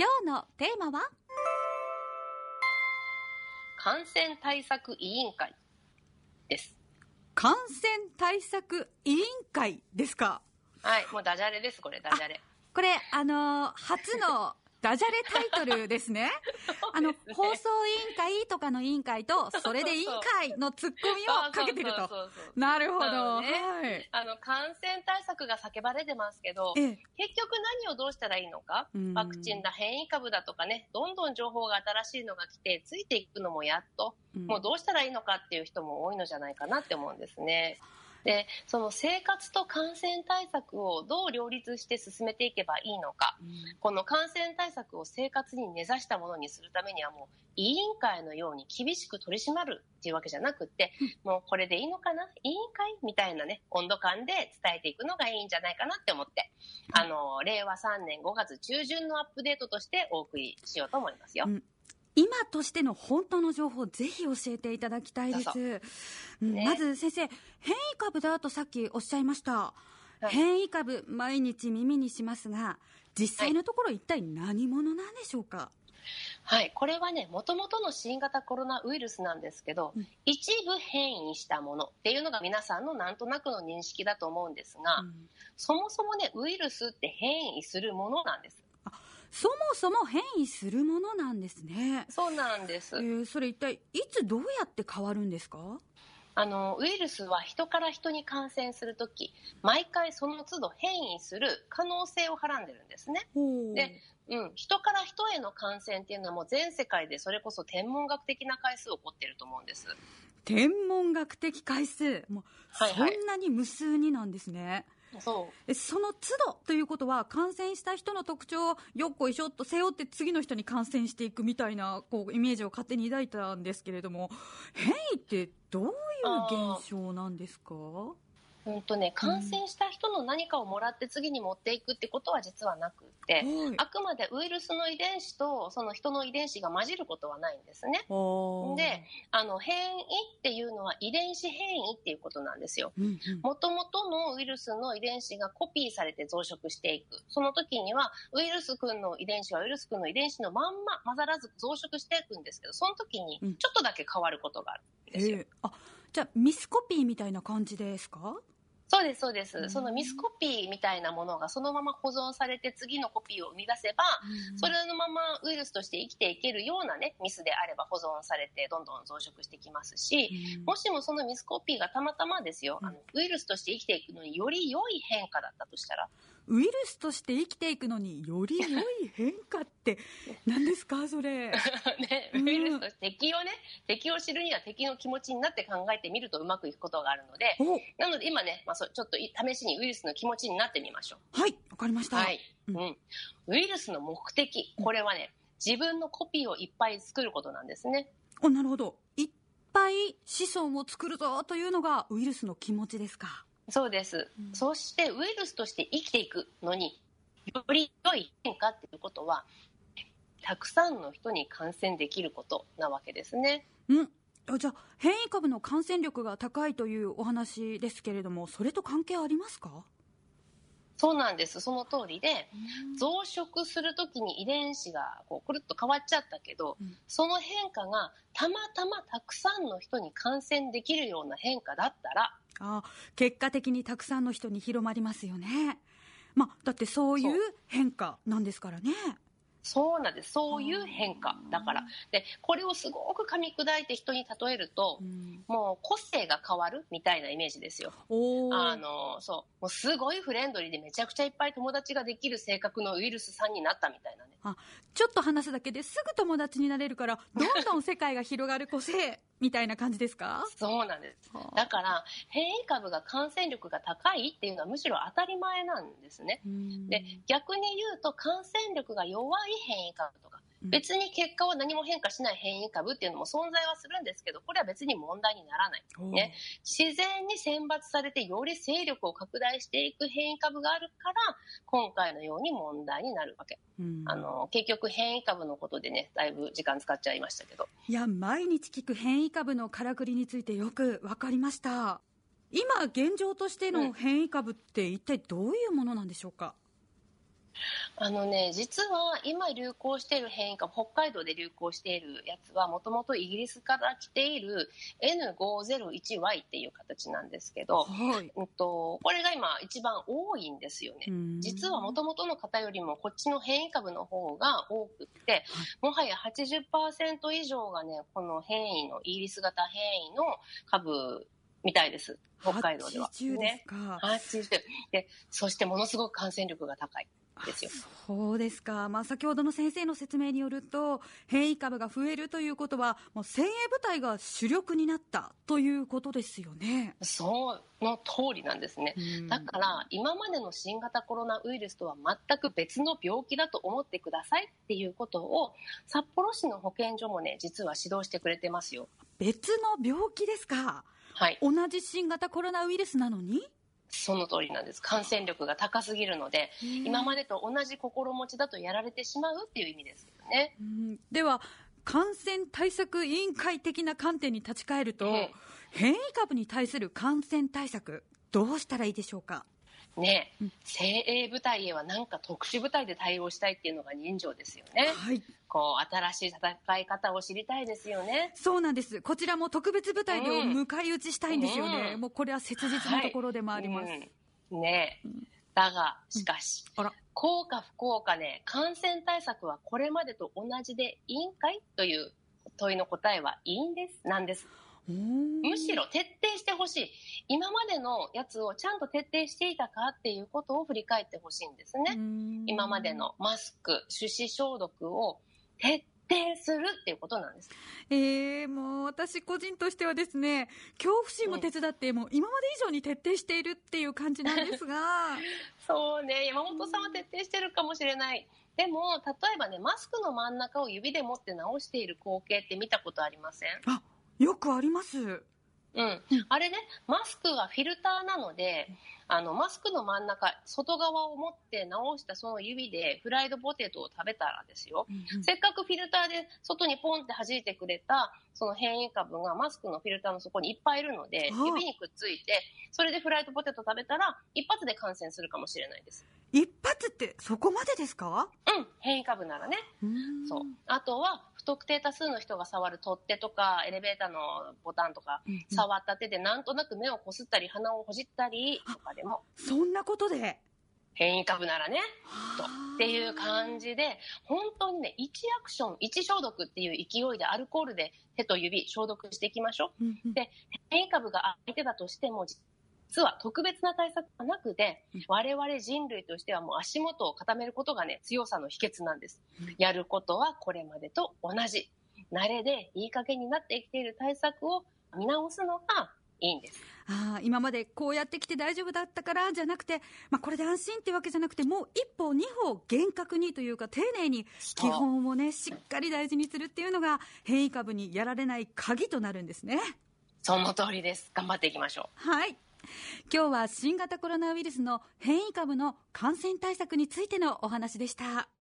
今日のテーマは？感染対策委員会です。感染対策委員会ですか？はい、もうダジャレです、これ、ダジャレ。これ、あのー初のダジャレタイトルですね。あの、放送委員会とかの委員会と、それで委員会のツッコミをかけてると。なるほど。なのではい。あの、感染対策が叫ばれてますけど、ええ結局何をどうしたらいいのか？うんワクチンだ、変異株だとかね、どんどん情報が新しいのが来て、ついていくのもやっと、うんもうどうしたらいいのかっていう人も多いのじゃないかなって思うんですね。で、その生活と感染対策をどう両立して進めていけばいいのか、この感染対策を生活に根ざしたものにするためにはもう委員会のように厳しく取り締まるっていうわけじゃなくって、もうこれでいいのかな？委員会みたいなね、温度感で伝えていくのがいいんじゃないかなって思って、あの、令和3年5月中旬のアップデートとしてお送りしようと思いますよ。うん今としての本当の情報をぜひ教えていただきたいです。ね。まず先生、変異株だとさっきおっしゃいました。はい。変異株、毎日耳にしますが、実際のところ一体何者なんでしょうか、はい、これはね、もともとの新型コロナウイルスなんですけど、うん。一部変異したものっていうのが皆さんのなんとなくの認識だと思うんですが、うん。そもそもね、ウイルスって変異するものなんです。そもそも変異するものなんですね。そうなんです。えーそれ一体いつどうやって変わるんですか？あの、ウイルスは人から人に感染するとき、毎回その都度変異する可能性をはらんでるんですね。で、うん、人から人への感染っていうのはもう全世界でそれこそ天文学的な回数起こってると思うんです。天文学的回数、もうはいはいそんなに無数になんですね。そう。その都度ということは、感染した人の特徴をよっこいしょっと背負って次の人に感染していくみたいなこうイメージを勝手に抱いたんですけれども、変異ってどういう現象なんですか？うんとね、感染した人の何かをもらって次に持っていくってことは実はなくって、はいあくまでウイルスの遺伝子とその人の遺伝子が混じることはないんですね。で、あの変異っていうのは遺伝子変異っていうことなんですよ。うんうんもともとのウイルスの遺伝子がコピーされて増殖していく。その時には、ウイルス君の遺伝子はウイルス君の遺伝子のまんま混ざらず増殖していくんですけど、その時にうんちょっとだけ変わることがあるんですよ。えーあじゃあミスコピーみたいな感じですか？そうです、そうでうん。す。そのミスコピーみたいなものがそのまま保存されて次のコピーを生み出せば、それのままウイルスとして生きていけるようなね、ミスであれば保存されてどんどん増殖してきますし、うん。もしもそのミスコピーがたまたまですよ、うん。あのウイルスとして生きていくのにより良い変化だったとしたら、ウイルスとして生きていくのにより良い変化って 何ですかそれ？ね、うんウイルスとして敵をね、敵を知るには敵の気持ちになって考えてみるとうまくいくことがあるので、おなので今ね、まあ、そうちょっとい試しにウイルスの気持ちになってみましょう。はい、わかりました。はい。ううんん。ウイルスの目的、これはね、自分のコピーをいっぱい作ることなんですね。おなるほど。いっぱい子孫を作るぞというのがウイルスの気持ちですか。そうです。うんそして、ウイルスとして生きていくのに、より良い変化っていうことは、たくさんの人に感染できることなわけですね。うん。あじゃあ、変異株の感染力が高いというお話ですけれども、それと関係ありますか？そうなんです。その通りで、増殖するときに遺伝子がこうくるっと変わっちゃったけど、うんその変化がたまたまたくさんの人に感染できるような変化だったら、あ結果的にたくさんの人に広まりますよね。まあ、だってそういう変化なんですからね。そうなんです。そういう変化だから。で、これをすごく噛み砕いて人に例えると、うん、もう個性が変わるみたいなイメージですよ。あの、そう。もうすごいフレンドリーでめちゃくちゃいっぱい友達ができる性格のウイルスさんになったみたいなね。あちょっと話すだけですぐ友達になれるから、どんどん世界が広がる個性みたいな感じですか？そうなんですはあ。だから、変異株が感染力が高いっていうのはむしろ当たり前なんですね。うんで、逆に言うと感染力が弱い変異株とか、うん別に結果は何も変化しない変異株っていうのも存在はするんですけど、これは別に問題にならない。ね、自然に選抜されてより勢力を拡大していく変異株があるから、今回のように問題になるわけ。うんあの、結局変異株のことでね、だいぶ時間使っちゃいましたけど。いや、毎日聞く変異株のからくりについてよくわかりました。今、現状としての変異株って一体どういうものなんでしょうか、あのね、実は今流行している変異株、北海道で流行しているやつは、もともとイギリスから来ている N501Y っていう形なんですけど、はい。うんと、これが今一番多いんですよね。実はもともとの方よりもこっちの変異株の方が多くって、もはや80%以上がね、この変異の、イギリス型変異の株みたいです。北海道では。80でねす。か。80で、そしてものすごく感染力が高い。ですよそうですか、まあ、先ほどの先生の説明によると変異株が増えるということはもう精鋭部隊が主力になったということですよね。そうの通りなんですね。だから今までの新型コロナウイルスとは全く別の病気だと思ってくださいっていうことを札幌市の保健所もね実は指導してくれてますよ。別の病気ですか？はい。同じ新型コロナウイルスなのに？その通りなんです。感染力が高すぎるので、今までと同じ心持ちだとやられてしまうっていう意味ですよね。うんでは、感染対策委員会的な観点に立ち返ると、うん変異株に対する感染対策、どうしたらいいでしょうか？ねうん精鋭部隊へはなんか特殊部隊で対応したいっていうのが人情ですよね。はい、こう、新しい戦い方を知りたいですよね。そうなんです。こちらも特別部隊でうん迎え撃ちしたいんですよね。うんもうこれは切実なところでもあります。うんねうんだが、しかし、あら効果不効果ね、感染対策はこれまでと同じでいいんかい？という問いの答えはいいんです、なんです。むむしろ徹底してほしい。今までのやつをちゃんと徹底していたかっていうことを振り返ってほしいんですね。今までのマスク、手指消毒を徹底するっていうことなんです。えー、もう私個人としてはですね恐怖心も手伝って、もう今まで以上に徹底しているっていう感じなんですが そうね、山本さんは徹底してるかもしれない。でも、例えばね、マスクの真ん中を指で持って直している光景って見たことありません？あよくありますうん。あれね、マスクはフィルターなので、あの、マスクの真ん中、外側を持って直したその指でフライドポテトを食べたらですよ。せっかくフィルターで外にポンって弾いてくれたその変異株がマスクのフィルターの底にいっぱいいるので、はあ指にくっついて、それでフライドポテト食べたら一発で感染するかもしれないです。一発ってそこまでですか？うん、変異株ならね。そう。あとは、不特定多数の人が触る取っ手とか、エレベーターのボタンとか、うん触った手でなんとなく目をこすったり、鼻をほじったりとかでも、そんなことで？変異株ならね、と。っていう感じで、本当にね、1アクション、1消毒っていう勢いでアルコールで手と指消毒していきましょう。で変異株が相手だとしても、実は特別な対策がなくてうん、我々人類としてはもう足元を固めることがね、強さの秘訣なんですうん。やることはこれまでと同じ。慣れでいい加減になってきている対策を見直すのがいいんです。あー今までこうやってきて大丈夫だったからじゃなくて、まあ、これで安心っていうわけじゃなくてもう一歩二歩厳格にというか丁寧に基本をねしっかり大事にするっていうのが変異株にやられない鍵となるんですね。その通りです。頑張っていきましょう。はい。今日は新型コロナウイルスの変異株の感染対策についてのお話でした。